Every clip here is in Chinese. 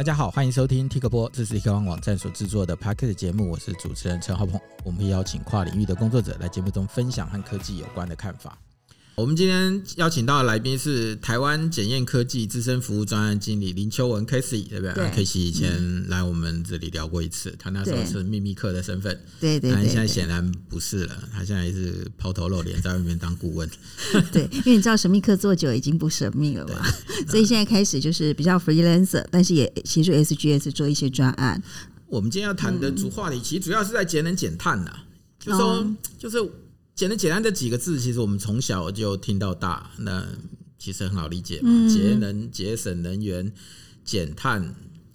大家好，欢迎收听 TikTok，，这是 Tik 网站所制作的 Podcast 节目，我是主持人陈浩鹏。我们会邀请跨领域的工作者来节目中分享和科技有关的看法。我们今天邀请到的来宾是台湾检验科技资深服务专案经理林秋文 Casey，对不对？对。Casey 以前来我们这里聊过一次，他那时候是秘密客的身份，对。对，对，但现在显然不是了，他现在是抛头露脸在外面当顾问。对，因为你知道神秘客做久已经不神秘了嘛，所以现在开始就是比较 freelancer，但是也协助 SGS 做一些专案。我们今天要谈的主话题，其实主要是在节能减碳呐、啊，就是说、哦、就是。简单简单这几个字，其实我们从小就听到大，那其实很好理解嘛。节能、节省能源、减碳。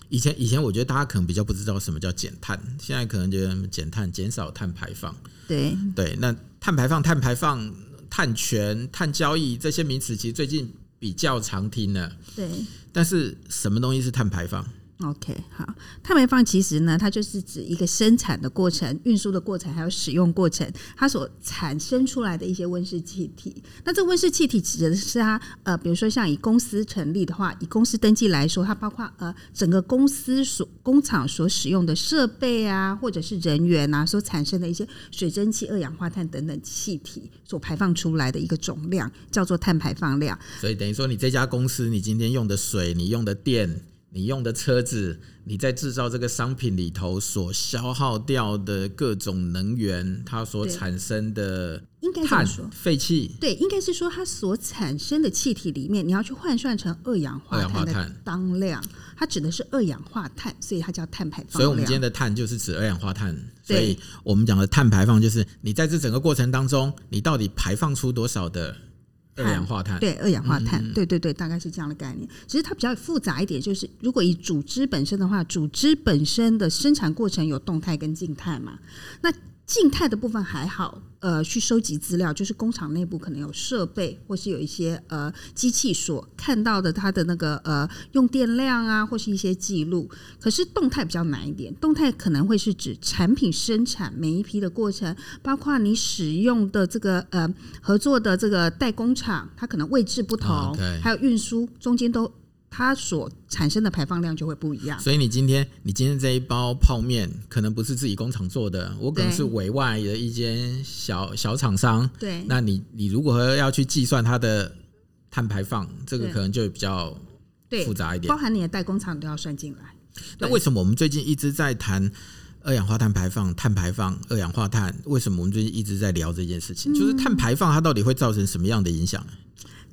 以前以前我觉得大家可能比较不知道什么叫减碳，现在可能觉得减碳、减少碳排放。对对，那碳排放、碳排放、碳权、碳交易这些名词，其实最近比较常听了。对，但是什么东西是碳排放？OK，好，碳排放其实呢，它就是指一个生产的过程、运输的过程，还有使用过程，它所产生出来的一些温室气体。那这温室气体指的是它，呃，比如说像以公司成立的话，以公司登记来说，它包括呃整个公司所工厂所使用的设备啊，或者是人员啊，所产生的一些水蒸气、二氧化碳等等气体所排放出来的一个总量，叫做碳排放量。所以等于说，你这家公司，你今天用的水，你用的电。你用的车子，你在制造这个商品里头所消耗掉的各种能源，它所产生的碳废气，对，应该是说它所产生的气体里面，你要去换算成二氧化碳的当量，它指的是二氧化碳，所以它叫碳排放。所以我们今天的碳就是指二氧化碳，所以我们讲的碳排放就是你在这整个过程当中，你到底排放出多少的。二氧化碳，对，二氧化碳，对对对，大概是这样的概念。其实它比较复杂一点，就是如果以组织本身的话，组织本身的生产过程有动态跟静态嘛，那。静态的部分还好，呃，去收集资料，就是工厂内部可能有设备，或是有一些呃机器所看到的它的那个呃用电量啊，或是一些记录。可是动态比较难一点，动态可能会是指产品生产每一批的过程，包括你使用的这个呃合作的这个代工厂，它可能位置不同，oh. 还有运输中间都。它所产生的排放量就会不一样。所以你今天，你今天这一包泡面可能不是自己工厂做的，我可能是委外的一间小小厂商。对，那你你如果要去计算它的碳排放，这个可能就比较复杂一点。包含你的代工厂都要算进来。那为什么我们最近一直在谈二氧化碳排放、碳排放、二氧化碳？为什么我们最近一直在聊这件事情？就是碳排放它到底会造成什么样的影响？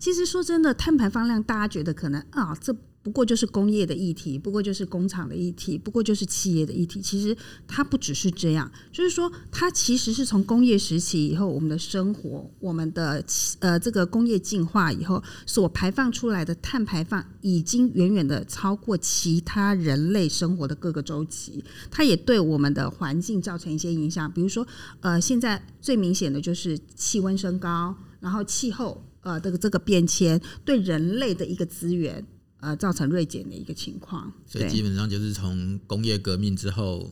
其实说真的，碳排放量大家觉得可能啊，这不过就是工业的议题，不过就是工厂的议题，不过就是企业的议题。其实它不只是这样，就是说它其实是从工业时期以后，我们的生活，我们的呃这个工业进化以后所排放出来的碳排放，已经远远的超过其他人类生活的各个周期。它也对我们的环境造成一些影响，比如说呃，现在最明显的就是气温升高，然后气候。呃，这个这个变迁对人类的一个资源，呃，造成锐减的一个情况。所以基本上就是从工业革命之后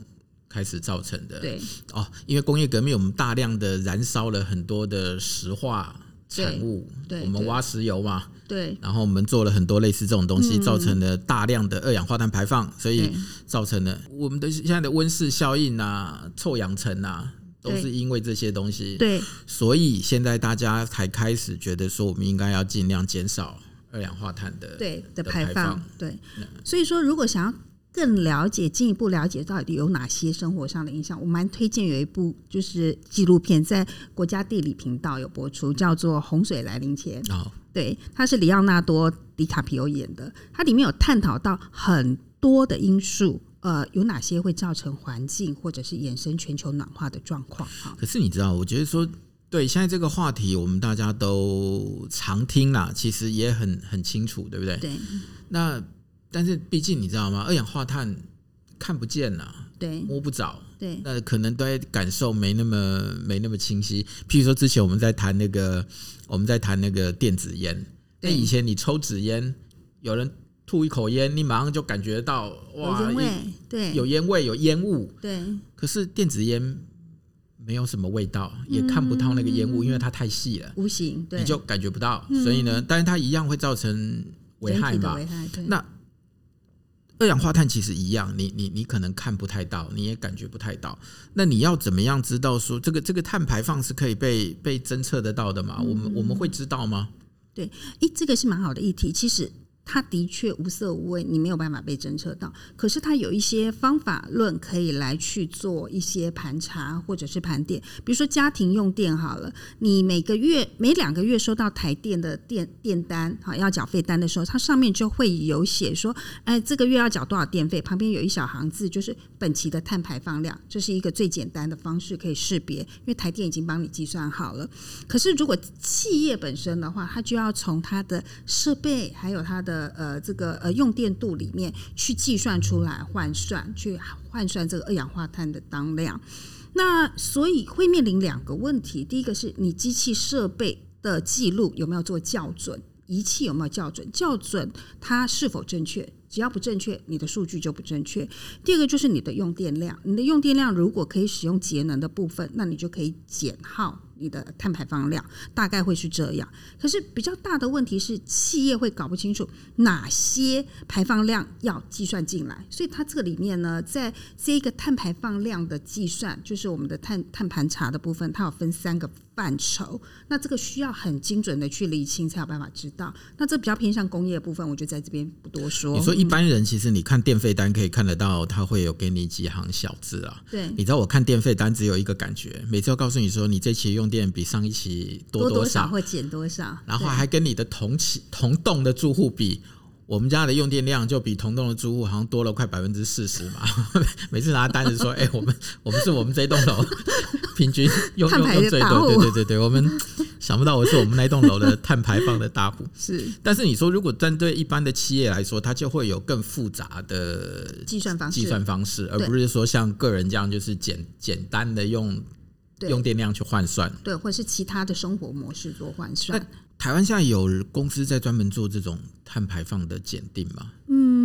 开始造成的。对哦，因为工业革命，我们大量的燃烧了很多的石化产物，对，我们挖石油嘛，对，然后我们做了很多类似这种东西，造成了大量的二氧化碳排放，所以造成了我们的现在的温室效应啊，臭氧层啊。都是因为这些东西，对，所以现在大家才开始觉得说，我们应该要尽量减少二氧化碳的对的排放，对。所以说，如果想要更了解、进一步了解到底有哪些生活上的影响，我蛮推荐有一部就是纪录片，在国家地理频道有播出，叫做《洪水来临前》。哦，对，它是里奥纳多·迪卡皮欧演的，它里面有探讨到很多的因素。呃，有哪些会造成环境或者是衍生全球暖化的状况？哈，可是你知道，我觉得说，对现在这个话题，我们大家都常听啦，其实也很很清楚，对不对？对。那但是毕竟你知道吗？二氧化碳看不见呐，对，摸不着，对。那可能对感受没那么没那么清晰。譬如说，之前我们在谈那个，我们在谈那个电子烟，那以前你抽纸烟，有人。吐一口烟，你马上就感觉到哇，有烟味，对，有烟味，有烟雾，对。可是电子烟没有什么味道，也看不到那个烟雾，因为它太细了，无形，对，你就感觉不到。所以呢，但是它一样会造成危害嘛。危害，对。那二氧化碳其实一样，你你你可能看不太到，你也感觉不太到。那你要怎么样知道说这个这个碳排放是可以被被侦测得到的嘛？我们我们会知道吗？对，诶，这个是蛮好的议题。其实。它的确无色无味，你没有办法被侦测到。可是它有一些方法论可以来去做一些盘查或者是盘点。比如说家庭用电好了，你每个月每两个月收到台电的电电单，好要缴费单的时候，它上面就会有写说，哎，这个月要缴多少电费？旁边有一小行字，就是本期的碳排放量。这是一个最简单的方式可以识别，因为台电已经帮你计算好了。可是如果企业本身的话，它就要从它的设备还有它的呃，这个呃用电度里面去计算出来换算，去换算这个二氧化碳的当量。那所以会面临两个问题：第一个是你机器设备的记录有没有做校准，仪器有没有校准，校准它是否正确？只要不正确，你的数据就不正确。第二个就是你的用电量，你的用电量如果可以使用节能的部分，那你就可以减耗。你的碳排放量大概会是这样，可是比较大的问题是，企业会搞不清楚哪些排放量要计算进来，所以它这个里面呢，在这一个碳排放量的计算，就是我们的碳碳盘查的部分，它有分三个范畴，那这个需要很精准的去厘清才有办法知道。那这比较偏向工业的部分，我就在这边不多说。你说一般人其实你看电费单可以看得到，它会有给你几行小字啊。对，你知道我看电费单只有一个感觉，每次要告诉你说你这期用电比上一期多多少，多多少或减多少，然后还跟你的同期同栋的住户比，我们家的用电量就比同栋的住户好像多了快百分之四十嘛。每次拿单子说，哎、欸，我们我们是我们这栋楼平均 用用用最多，对对对对，我们 想不到我是我们那栋楼的 碳排放的大户。是，但是你说如果针对一般的企业来说，它就会有更复杂的计算方式，计算方式，而不是说像个人这样就是简简单的用。用电量去换算，对，或者是其他的生活模式做换算。台湾现在有公司在专门做这种碳排放的检定吗？嗯，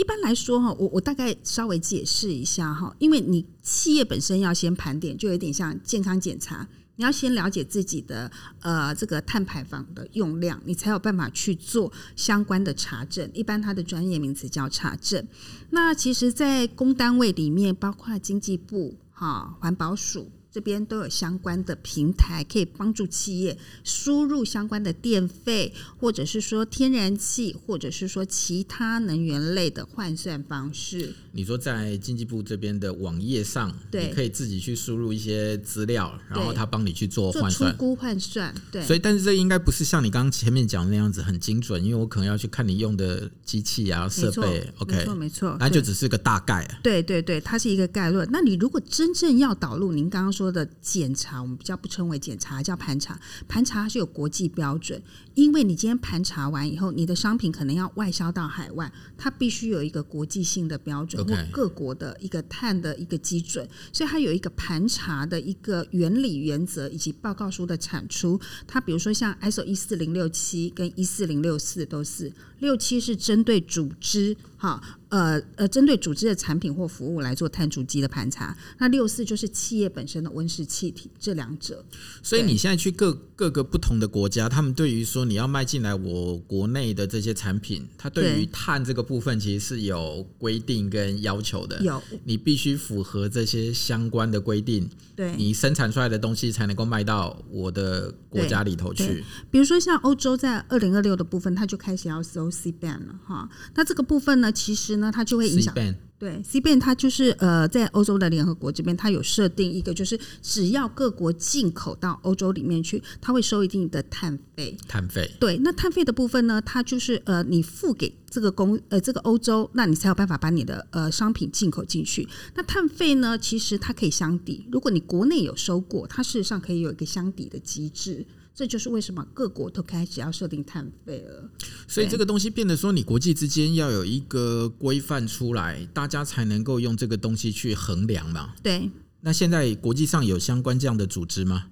一般来说哈，我我大概稍微解释一下哈，因为你企业本身要先盘点，就有点像健康检查，你要先了解自己的呃这个碳排放的用量，你才有办法去做相关的查证。一般它的专业名词叫查证。那其实，在公单位里面，包括经济部哈、环保署。这边都有相关的平台，可以帮助企业输入相关的电费，或者是说天然气，或者是说其他能源类的换算方式。你说在经济部这边的网页上，对，你可以自己去输入一些资料，然后他帮你去做换算、估换算。对，所以但是这应该不是像你刚刚前面讲的那样子很精准，因为我可能要去看你用的机器啊设备。OK，没错没错，那就只是个大概啊。对对对，它是一个概论。那你如果真正要导入您刚刚说的检查，我们比较不称为检查，叫盘查。盘查是有国际标准，因为你今天盘查完以后，你的商品可能要外销到海外，它必须有一个国际性的标准或各国的一个碳的一个基准，所以它有一个盘查的一个原理原则以及报告书的产出。它比如说像 ISO 一四零六七跟一四零六四都是，六七是针对组织，哈。呃呃，针对组织的产品或服务来做碳足迹的盘查，那六四就是企业本身的温室气体，这两者。所以你现在去各各个不同的国家，他们对于说你要卖进来我国内的这些产品，它对于碳这个部分其实是有规定跟要求的。有，你必须符合这些相关的规定，对，你生产出来的东西才能够卖到我的国家里头去。比如说像欧洲在二零二六的部分，它就开始要收 CBAM 了哈。那这个部分呢，其实。呢它就会影响。对，CBAM 它就是呃，在欧洲的联合国这边，它有设定一个，就是只要各国进口到欧洲里面去，它会收一定的碳费。碳费。对，那碳费的部分呢，它就是呃，你付给这个公呃这个欧洲，那你才有办法把你的呃商品进口进去。那碳费呢，其实它可以相抵，如果你国内有收过，它事实上可以有一个相抵的机制。这就是为什么各国都开始要设定碳费了。所以这个东西变得说，你国际之间要有一个规范出来，大家才能够用这个东西去衡量嘛。对。那现在国际上有相关这样的组织吗？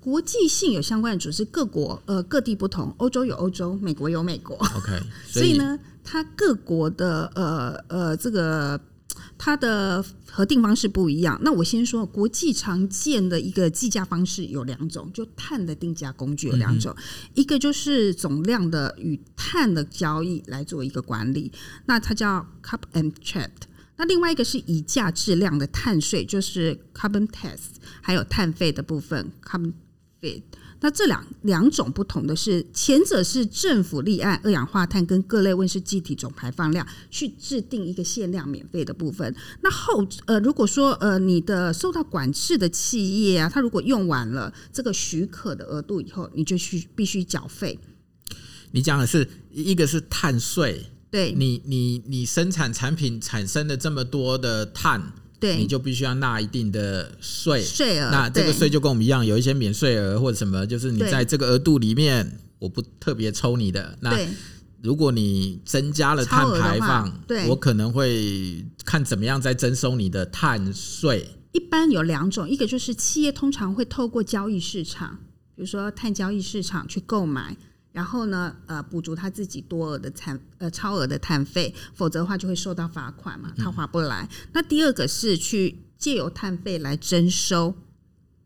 国际性有相关的组织，各国呃各地不同，欧洲有欧洲，美国有美国。OK 所。所以呢，它各国的呃呃这个。它的核定方式不一样。那我先说，国际常见的一个计价方式有两种，就碳的定价工具有两种，嗯、一个就是总量的与碳的交易来做一个管理，那它叫 cup and Trade。那另外一个是以价质量的碳税，就是 Carbon Tax，还有碳费的部分 Carbon Fee。那这两两种不同的是，前者是政府立案二氧化碳跟各类温室气体总排放量去制定一个限量免费的部分。那后呃，如果说呃你的受到管制的企业啊，它如果用完了这个许可的额度以后，你就去必须缴费。你讲的是一个是碳税，对你你你生产产品产生的这么多的碳。对，你就必须要纳一定的税税额，那这个税就跟我们一样，有一些免税额或者什么，就是你在这个额度里面，我不特别抽你的。那如果你增加了碳排放，我可能会看怎么样再征收你的碳税。一般有两种，一个就是企业通常会透过交易市场，比如说碳交易市场去购买。然后呢，呃，补足他自己多额的碳呃超额的碳费，否则的话就会受到罚款嘛，他划不来。嗯、那第二个是去借由碳费来征收，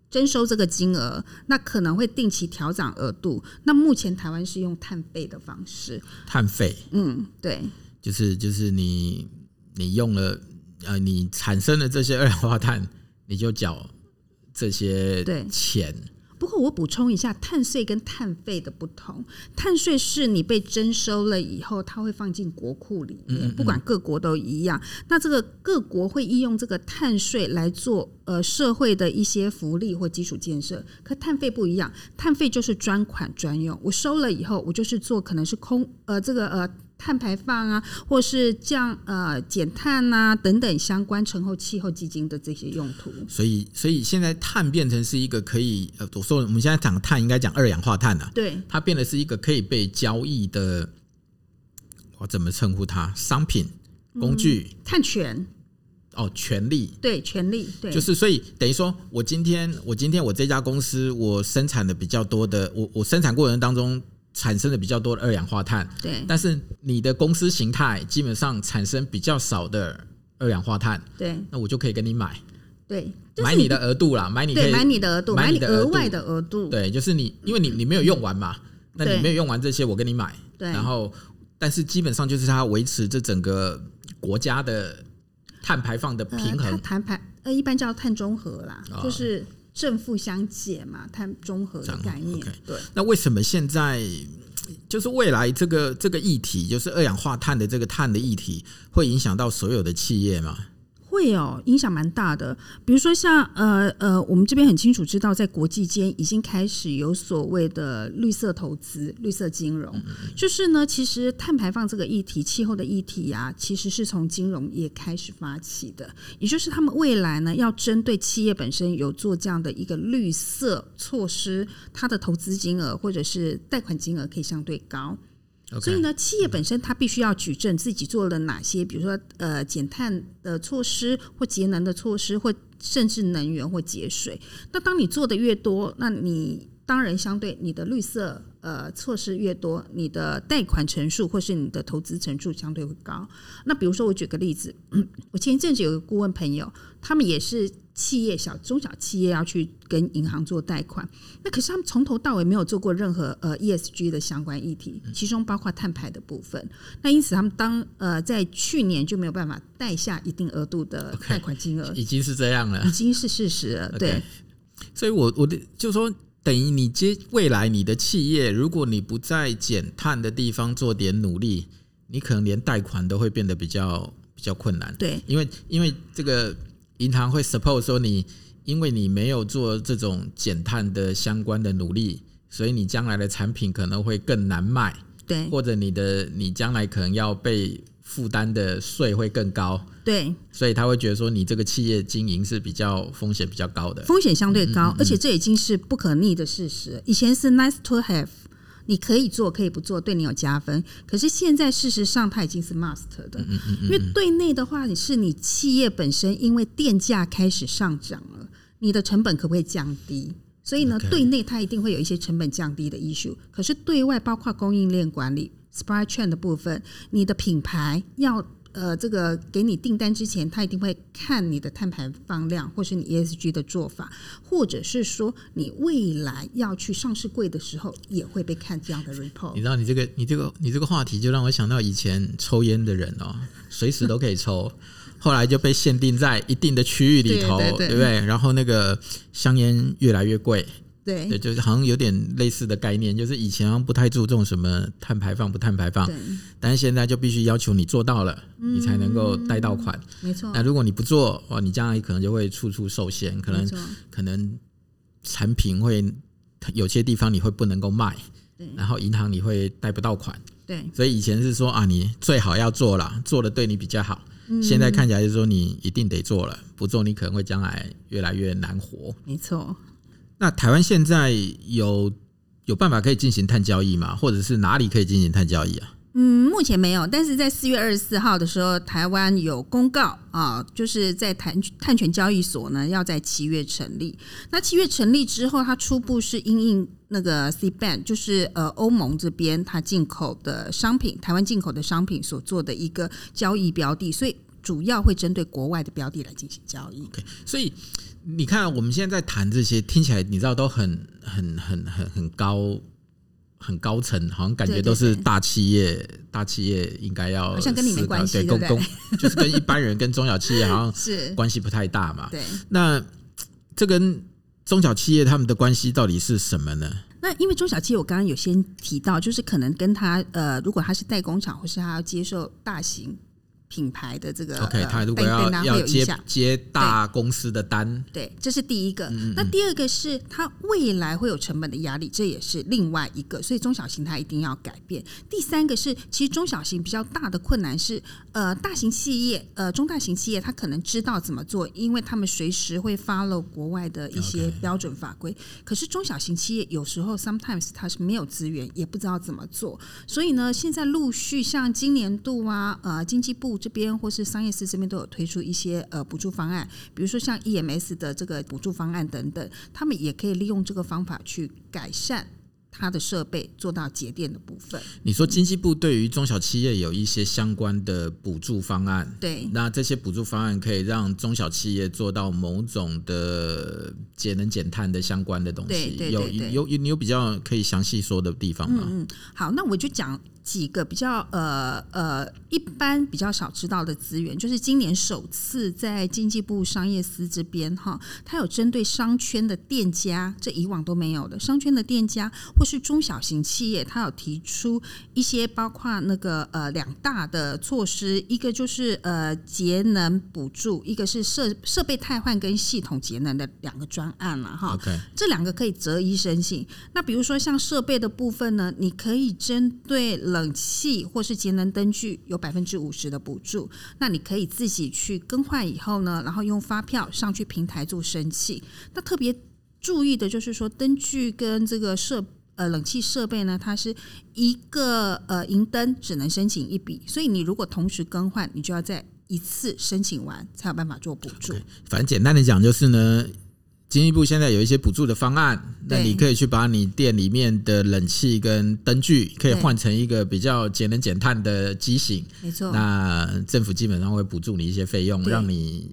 征收这个金额，那可能会定期调整额度。那目前台湾是用碳费的方式，碳费，嗯，对，就是就是你你用了呃，你产生了这些二氧化碳，你就缴这些钱。不过我补充一下，碳税跟碳费的不同。碳税是你被征收了以后，它会放进国库里面，不管各国都一样。那这个各国会利用这个碳税来做呃社会的一些福利或基础建设。可碳费不一样，碳费就是专款专用，我收了以后，我就是做可能是空呃这个呃。碳排放啊，或是降呃减碳啊等等相关成后气候基金的这些用途。所以，所以现在碳变成是一个可以呃，我说我们现在讲碳应该讲二氧化碳啊，对，它变得是一个可以被交易的，我怎么称呼它？商品、工具、嗯、碳权哦，权利，对，权利，对，就是所以等于说我今天我今天我这家公司我生产的比较多的，我我生产过程当中。产生的比较多的二氧化碳，对，但是你的公司形态基本上产生比较少的二氧化碳，对，那我就可以跟你买，对，买你的额度啦，买你可以买你的额度，买你额外的额度，对，就是你，因为你你没有用完嘛，那你没有用完这些，我跟你买，对，然后但是基本上就是它维持这整个国家的碳排放的平衡，碳排呃一般叫碳中和啦，就是。正负相减嘛，碳中和的概念。Okay. 对，那为什么现在就是未来这个这个议题，就是二氧化碳的这个碳的议题，会影响到所有的企业吗？会哦，影响蛮大的。比如说像呃呃，我们这边很清楚知道，在国际间已经开始有所谓的绿色投资、绿色金融。就是呢，其实碳排放这个议题、气候的议题啊，其实是从金融业开始发起的。也就是他们未来呢，要针对企业本身有做这样的一个绿色措施，它的投资金额或者是贷款金额可以相对高。所以呢，企业本身它必须要举证自己做了哪些，比如说呃减碳的措施或节能的措施，或甚至能源或节水。那当你做的越多，那你当然相对你的绿色呃措施越多，你的贷款成数或是你的投资成数相对会高。那比如说我举个例子，我前一阵子有个顾问朋友，他们也是。企业小中小企业要去跟银行做贷款，那可是他们从头到尾没有做过任何呃 ESG 的相关议题，其中包括碳排的部分。那因此他们当呃在去年就没有办法贷下一定额度的贷款金额，已经是这样了，已经是事实了。对.所以我我的就是说，等于你接未来你的企业，如果你不在减碳的地方做点努力，你可能连贷款都会变得比较比较困难。对，因为因为这个。银行会 suppose 说你，因为你没有做这种减碳的相关的努力，所以你将来的产品可能会更难卖，对，或者你的你将来可能要被负担的税会更高，对，所以他会觉得说你这个企业经营是比较风险比较高的，风险相对高，而且这已经是不可逆的事实。以前是 nice to have。你可以做，可以不做，对你有加分。可是现在事实上，它已经是 must 的，嗯嗯嗯嗯，因为对内的话，你是你企业本身，因为电价开始上涨了，你的成本可不可以降低？所以呢.对内它一定会有一些成本降低的 issue。可是对外，包括供应链管理 supply chain 的部分，你的品牌要呃这个给你订单之前，他一定会看你的碳排放量，或是你 ESG 的做法，或者是说你未来要去上市柜的时候，也会被看这样的 report。你知道，你这个你这个你这个话题就让我想到以前抽烟的人哦，随时都可以抽。后来就被限定在一定的区域里头，对，不对？然后那个香烟越来越贵，对，对，就是好像有点类似的概念，就是以前好像不太注重什么碳排放不碳排放，但是现在就必须要求你做到了，嗯、你才能够贷到款，没错。那如果你不做，哇，你将来可能就会处处受限，可能可能产品会有些地方你会不能够卖，对，然后银行你会贷不到款，对。所以以前是说啊，你最好要做了，做了对你比较好。现在看起来就是说，你一定得做了，不做你可能会将来越来越难活。没错。那台湾现在有有办法可以进行碳交易吗？或者是哪里可以进行碳交易啊？嗯，目前没有，但是在四月二十四号的时候，台湾有公告啊，就是在碳碳权交易所呢要在七月成立。那七月成立之后，它初步是因应那个 CBAM，就是呃欧盟这边它进口的商品，台湾进口的商品所做的一个交易标的，所以主要会针对国外的标的来进行交易。Okay, 所以你看我们现在在谈这些，听起来你知道都很很很很很高。很高层，好像感觉都是大企业，对对对，大企业应该要，好像跟你没关系，对，公公 就是跟一般人跟中小企业好像 是关系不太大嘛。对，那这跟中小企业他们的关系到底是什么呢？那因为中小企业，我刚刚有先提到，就是可能跟他呃，如果他是代工厂，或是他要接受大型。品牌的这个，OK，他如果要要接接大公司的单，对，这是第一个。那第二个是它未来会有成本的压力，这也是另外一个。所以中小型它一定要改变。第三个是，其实中小型比较大的困难是，呃，大型企业，呃，中大型企业，它可能知道怎么做，因为他们随时会 follow 国外的一些标准法规。可是中小型企业有时候 sometimes 它是没有资源，也不知道怎么做。所以呢，现在陆续像今年度啊，呃，经济部。这边或是商业司这边都有推出一些呃补助方案，比如说像 EMS 的这个补助方案等等，他们也可以利用这个方法去改善它的设备，做到节电的部分。你说经济部对于中小企业有一些相关的补助方案，对，那这些补助方案可以让中小企业做到某种的节能减碳的相关的东西。对对对对，有有你有比较可以详细说的地方吗？嗯，好，那我就讲。几个比较呃呃一般比较少知道的资源，就是今年首次在经济部商业司这边哈，它有针对商圈的店家，这以往都没有的商圈的店家或是中小型企业，它有提出一些包括那个呃两大的措施，一个就是呃节能补助，一个是设设备汰换跟系统节能的两个专案了哈。Okay. 这两个可以择一申请。那比如说像设备的部分呢，你可以针对。冷气或是节能灯具有百分之五十的补助，那你可以自己去更换以后呢，然后用发票上去平台做申请。那特别注意的就是说，灯具跟这个设呃冷气设备呢，它是一个呃银灯只能申请一笔，所以你如果同时更换，你就要在一次申请完才有办法做补助。反正简单的讲就是呢。经济部现在有一些补助的方案，那你可以去把你店里面的冷气跟灯具可以换成一个比较节能减碳的机型，没错。那政府基本上会补助你一些费用，让你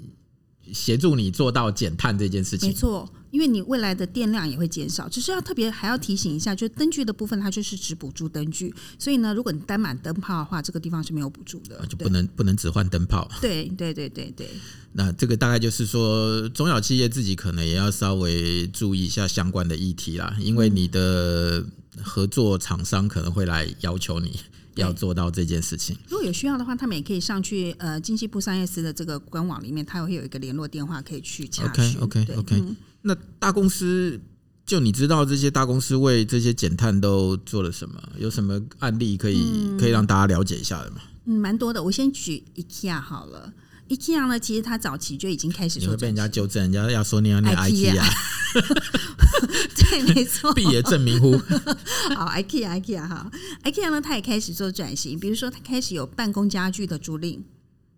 协助你做到减碳这件事情。没错。因为你未来的电量也会减少，只是要特别还要提醒一下，就是灯具的部分，它就是只补助灯具，所以呢，如果你单买灯泡的话，这个地方是没有补助的，就不能不能只换灯泡。对对对对对。那这个大概就是说，中小企业自己可能也要稍微注意一下相关的议题啦，因为你的合作厂商可能会来要求你要做到这件事情。如果有需要的话，他们也可以上去呃经济部商业司的这个官网里面，它会有一个联络电话可以去查询。OK OK OK。那大公司，就你知道这些大公司为这些减碳都做了什么？有什么案例可以、嗯、可以让大家了解一下的吗？嗯，蛮多的。我先举 IKEA 好了。IKEA 呢，其实它早期就已经开始。你会被人家纠正，人家要说你要念 IKEA。对，没错。毕业证明乎。好，IKEA，IKEA 哈，IKEA 呢，它也开始做转型。比如说，它开始有办公家具的租赁。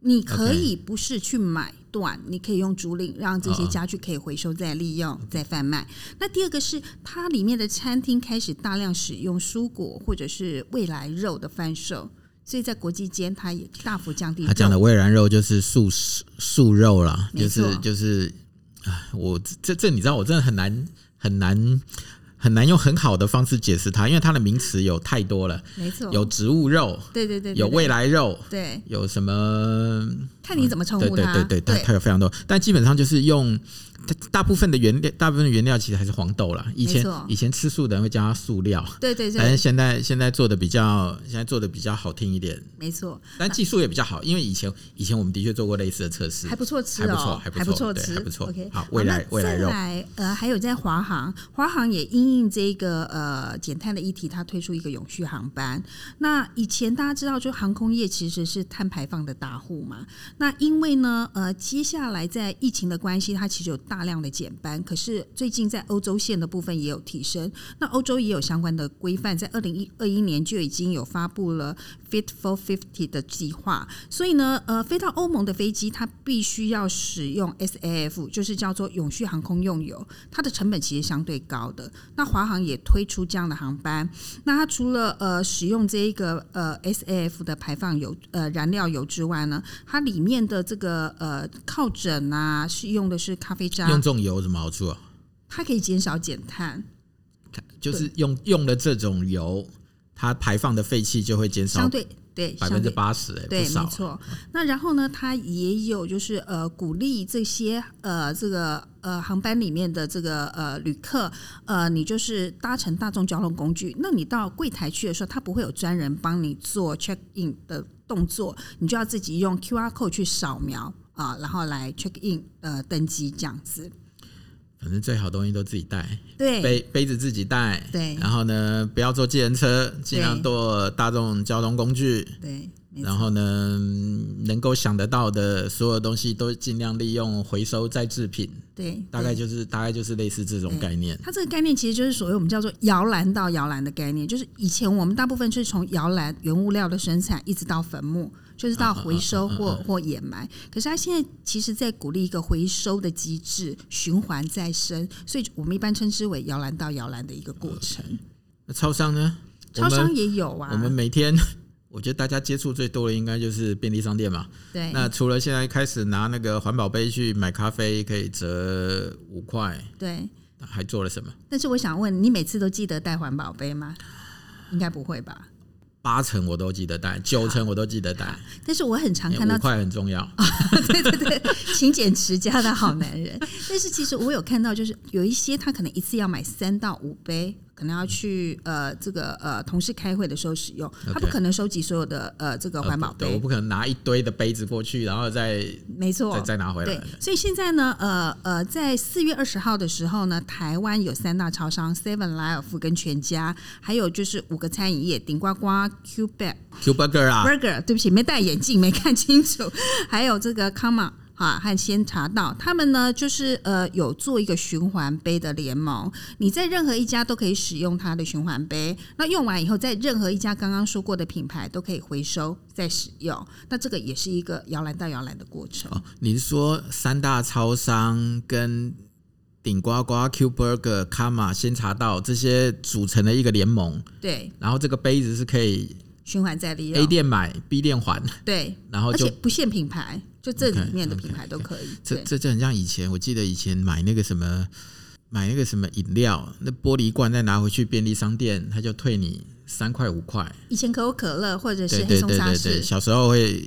你可以不是去买断.你可以用租赁，让这些家具可以回收再利用、再贩卖。那第二个是它里面的餐厅开始大量使用蔬果或者是未来肉的贩售，所以在国际间它也大幅降低。他讲的未燃肉就是素素肉啦，就是就是，啊，我这这你知道，我真的很难很难。很难用很好的方式解释它，因为它的名词有太多了。没错，有植物肉，对对对，对，有未来肉，对，有什么？看你怎么称呼它。对对对对，它有非常多，但基本上就是用。大部分的原料，大部分的原料其实还是黄豆啦。以前以前吃素的人会叫它素料，对对对。但是现在现在做的比较，现在做的比较好听一点，没错。但技术也比较好，因为以前以前我们的确做过类似的测试，还不错吃哦，还不错吃，还不错。OK，好，未来未来肉。来呃，还有在华航，华航也因应这个呃减碳的议题，它推出一个永续航班。那以前大家知道，就航空业其实是碳排放的大户嘛。那因为呢，呃，接下来在疫情的关系，它其实有大量的减班。可是最近在欧洲线的部分也有提升，那欧洲也有相关的规范，在二零一二一年就已经有发布了 Fit for Fifty 的计划，所以呢，呃，飞到欧盟的飞机它必须要使用 SAF，就是叫做永续航空用油，它的成本其实相对高的。那华航也推出这样的航班，那它除了呃使用这一个呃 SAF 的排放油呃燃料油之外呢，它里面的这个呃靠枕啊是用的是咖啡渣，用这种油有什么？好处啊，它可以减少减碳，就是用用了这种油，它排放的废气就会减少，相对对百分之八十，哎，对，不少。没错。那然后呢，它也有就是呃鼓励这些呃这个呃航班里面的这个呃旅客呃你就是搭乘大众交通工具，那你到柜台去的时候，它不会有专人帮你做 check in 的动作，你就要自己用 QR code 去扫描啊，然后来 check in 呃登机这样子。反正最好东西都自己带，对，杯杯子自己带，对。然后呢，不要坐计程车，尽量坐大众交通工具，对。然后呢，能够想得到的所有东西都尽量利用回收再制品，对。大概就是大概就是类似这种概念。它这个概念其实就是所谓我们叫做摇篮到摇篮的概念，就是以前我们大部分是从摇篮原物料的生产一直到坟墓。就是到回收或或掩埋，可是他现在其实在鼓励一个回收的机制，循环再生，所以我们一般称之为摇篮到摇篮的一个过程。那超商呢？超商也有啊。我们每天，我觉得大家接触最多的应该就是便利商店嘛。对。那除了现在开始拿那个环保杯去买咖啡，可以折五块。对。还做了什么？但是我想问你，每次都记得带环保杯吗？应该不会吧。八成我都记得带，九成我都记得带。但是我很常看到，五块很重要。对对对，勤俭持家的好男人。但是其实我有看到，就是有一些他可能一次要买三到五杯。可能要去呃这个呃同事开会的时候使用。他不可能收集所有的呃这个环保杯，呃，我不可能拿一堆的杯子过去，然后再没错。再再拿回来。对，所以现在呢，呃呃，在四月二十号的时候呢，台湾有三大超商 Seven、Life 跟全家，还有就是五个餐饮业顶呱呱、Q Bag、Q Burger 啊，Burger，对不起，没戴眼镜没看清楚，还有这个 Come 啊，和先查到他们呢，就是呃有做一个循环杯的联盟，你在任何一家都可以使用它的循环杯，那用完以后，在任何一家刚刚说过的品牌都可以回收再使用，那这个也是一个摇篮到摇篮的过程。哦，你是说三大超商跟顶呱呱、Q Burger、卡玛、先查到这些组成的一个联盟？对，然后这个杯子是可以循环再利用，A 店买，B 店还，对，然后就而且不限品牌。就这里面的品牌都可以。Okay, okay, okay. 这这就很像以前，我记得以前买那个什么，买那个什么饮料，那玻璃罐再拿回去便利商店，他就退你三块五块。以前可口可乐或者是黑松沙士，对对对对，小时候会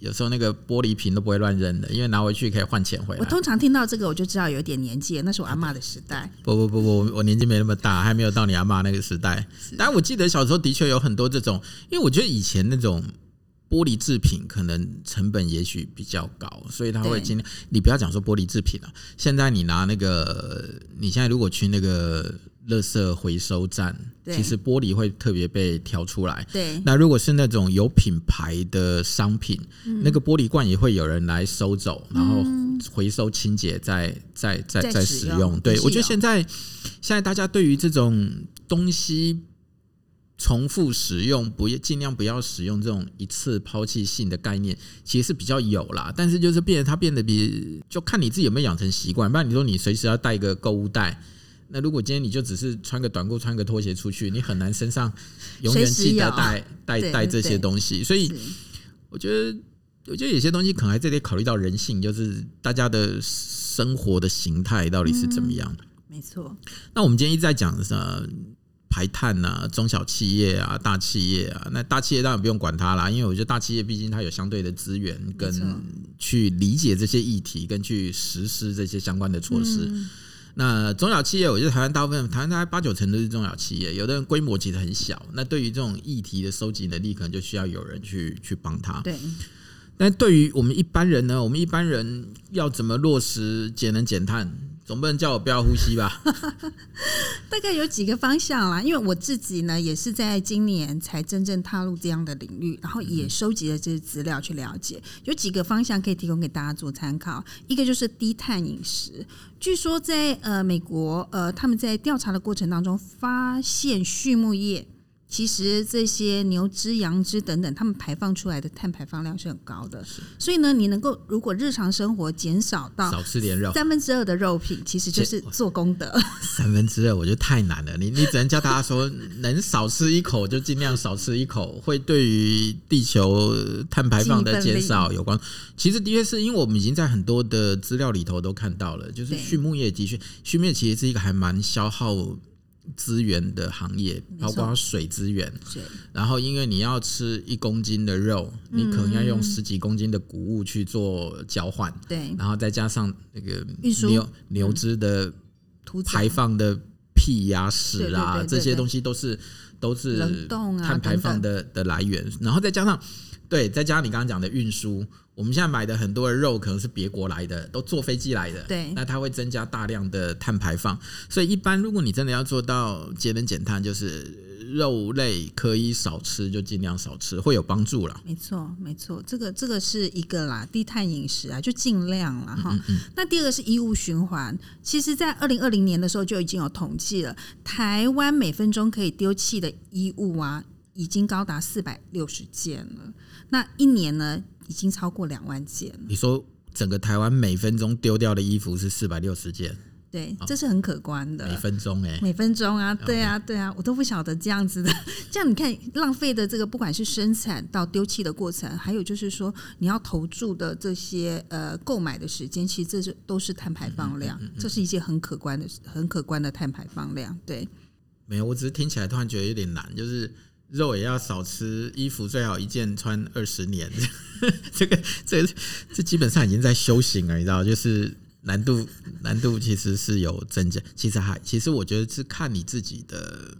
有时候那个玻璃瓶都不会乱扔的，因为拿回去可以换钱回来。我通常听到这个，我就知道有点年纪，那是我阿嬷的时代。不不不不，我年纪没那么大，还没有到你阿妈那个时代。但我记得小时候的确有很多这种，因为我觉得以前那种。玻璃制品可能成本也许比较高，所以他会尽量。你不要讲说玻璃制品了，现在你拿那个，你现在如果去那个垃圾回收站，其实玻璃会特别被挑出来。对。那如果是那种有品牌的商品，那个玻璃罐也会有人来收走，然后回收清洁，再再再再使用。对，我觉得现在现在大家对于这种东西。重复使用，不要尽量不要使用这种一次抛弃性的概念，其实是比较有啦。但是就是变得它变得比，就看你自己有没有养成习惯。不然你说你随时要带一个购物袋，那如果今天你就只是穿个短裤、穿个拖鞋出去，你很难身上永远记得带带带这些东西。所以我觉得，我觉得有些东西可能还是得考虑到人性，就是大家的生活的形态到底是怎么样。嗯、没错。那我们今天一直在讲的是。排碳啊，中小企业啊，大企业啊，那大企业当然不用管它啦，因为我觉得大企业毕竟它有相对的资源跟去理解这些议题，跟去实施这些相关的措施。嗯、那中小企业，我觉得台湾大部分，台湾大概八九成都是中小企业，有的人规模其实很小，那对于这种议题的收集能力，可能就需要有人去去帮他。对。但对于我们一般人呢，我们一般人要怎么落实节能减碳？总不能叫我不要呼吸吧？大概有几个方向啦，因为我自己呢也是在今年才真正踏入这样的领域，然后也收集了这些资料去了解，有几个方向可以提供给大家做参考。一个就是低碳饮食，据说在呃美国呃他们在调查的过程当中发现畜牧业。其实这些牛脂、羊脂等等，它们排放出来的碳排放量是很高的。所以呢，你能够如果日常生活减少到少吃点肉，三分之二的肉品，其实就是做功德。三分之二我觉得太难了，你你只能叫大家说能少吃一口就尽量少吃一口，会对于地球碳排放的减少有关。其实的确是因为我们已经在很多的资料里头都看到了，就是畜牧业的确，畜牧业其实是一个还蛮消耗。资源的行业，包括水资源。然后，因为你要吃一公斤的肉，你可能要用十几公斤的谷物去做交换。对，然后再加上那个牛牛只的排放的屁呀、屎啦，这些东西都是都是碳排放的的来源。然后再加上，对，再加上你刚刚讲的运输。我们现在买的很多的肉可能是别国来的，都坐飞机来的。对，那它会增加大量的碳排放。所以，一般如果你真的要做到节能减碳，就是肉类可以少吃，就尽量少吃，会有帮助了。没错，没错，这个这个是一个啦，低碳饮食啊，就尽量了哈。嗯嗯，那第二个是衣物循环，其实，在二零二零年的时候就已经有统计了，台湾每分钟可以丢弃的衣物啊，已经高达四百六十件了。那一年呢？已经超过两万件。你说整个台湾每分钟丢掉的衣服是四百六十件，对，这是很可观的。每分钟哎，每分钟啊，对啊，对啊，我都不晓得这样子的。这样你看，浪费的这个，不管是生产到丢弃的过程，还有就是说你要投注的这些呃购买的时间，其实这是都是碳排放量，这是一些很可观的、很可观的碳排放量。对，没有，我只是听起来突然觉得有点难，就是。肉也要少吃，衣服最好一件穿二十年。这个，这个，这基本上已经在修行了，你知道，就是难度，难度其实是有增加。其实还，其实我觉得是看你自己的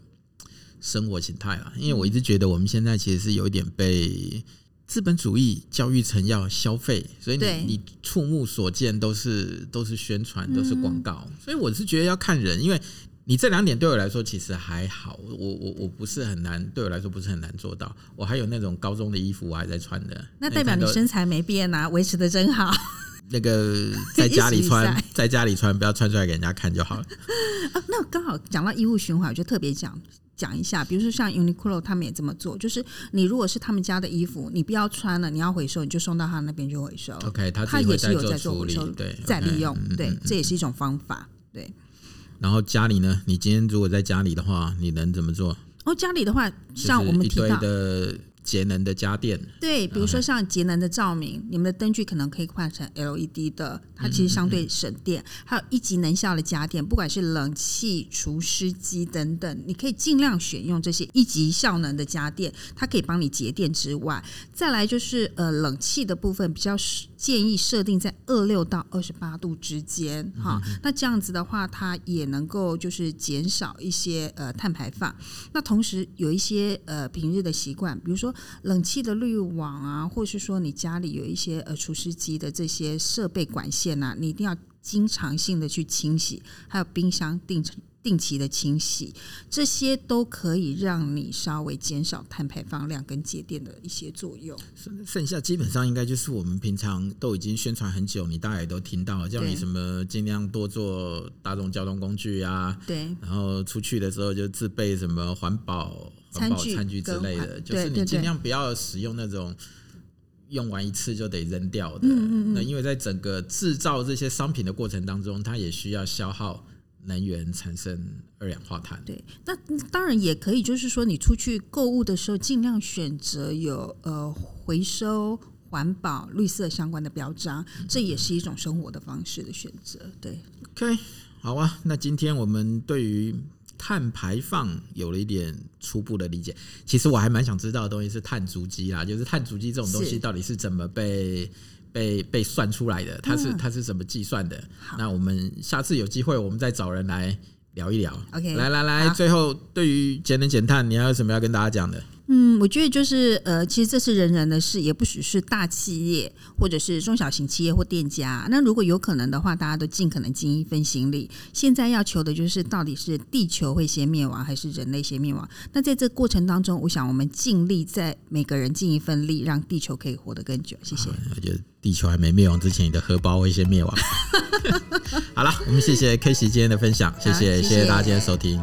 生活形态啦。因为我一直觉得我们现在其实是有一点被资本主义教育成要消费，所以你你触目所见都是都是宣传，都是广告。所以我是觉得要看人，因为。你这两点对我来说其实还好，我我我不是很难，对我来说不是很难做到。我还有那种高中的衣服我还在穿的，那代表你身材没变啊，维持的真好。那个 在家里穿，在家里穿，不要穿出来给人家看就好了。啊，那刚好讲到衣物循环，我就特别讲讲一下，比如说像 Uniqlo 他们也这么做，就是你如果是他们家的衣服，你不要穿了，你要回收，你就送到他那边去回收。OK，他他也是有在做回收，对，再利用，对，这也是一种方法，对。然后家里呢？你今天如果在家里的话，你能怎么做？哦，家里的话，像我们提到的节能的家电，对，比如说像节能的照明，你们的灯具可能可以换成 LED 的，它其实相对省电。还有一级能效的家电，不管是冷气、除湿机等等，你可以尽量选用这些一级效能的家电，它可以帮你节电之外，再来就是呃冷气的部分比较建议设定在二六到二十八度之间，哈，那这样子的话，它也能够就是减少一些呃碳排放。那同时有一些呃平日的习惯，比如说冷气的滤网啊，或是说你家里有一些呃除湿机的这些设备管线啊，你一定要经常性的去清洗，还有冰箱定。定期的清洗，这些都可以让你稍微减少碳排放量跟节电的一些作用。剩下基本上应该就是我们平常都已经宣传很久，你大家也都听到了，叫你什么尽量多坐大众交通工具啊，对，然后出去的时候就自备什么环保环保餐具之类的，就是你尽量不要使用那种用完一次就得扔掉的。那因为在整个制造这些商品的过程当中，它也需要消耗。能源产生二氧化碳。对，那当然也可以，就是说你出去购物的时候，尽量选择有呃回收、环保、绿色相关的标章，这也是一种生活的方式的选择。对，OK，好啊。那今天我们对于碳排放有了一点初步的理解。其实我还蛮想知道的东西是碳足迹啦，就是碳足迹这种东西到底是怎么被。被被算出来的，它是它是怎么计算的？嗯、那我们下次有机会，我们再找人来聊一聊。OK，来来来，最后对于节能减碳，你还有什么要跟大家讲的？嗯，我觉得就是呃，其实这是人人的事，也不只是大企业或者是中小型企业或店家。那如果有可能的话，大家都尽可能尽一份心力。现在要求的就是，到底是地球会先灭亡，还是人类先灭亡？那在这过程当中，我想我们尽力在每个人尽一份力，让地球可以活得更久。谢谢。我觉得地球还没灭亡之前，你的荷包会先灭亡。好了，我们谢谢 Casey 今天的分享，谢谢谢谢大家今天的收听。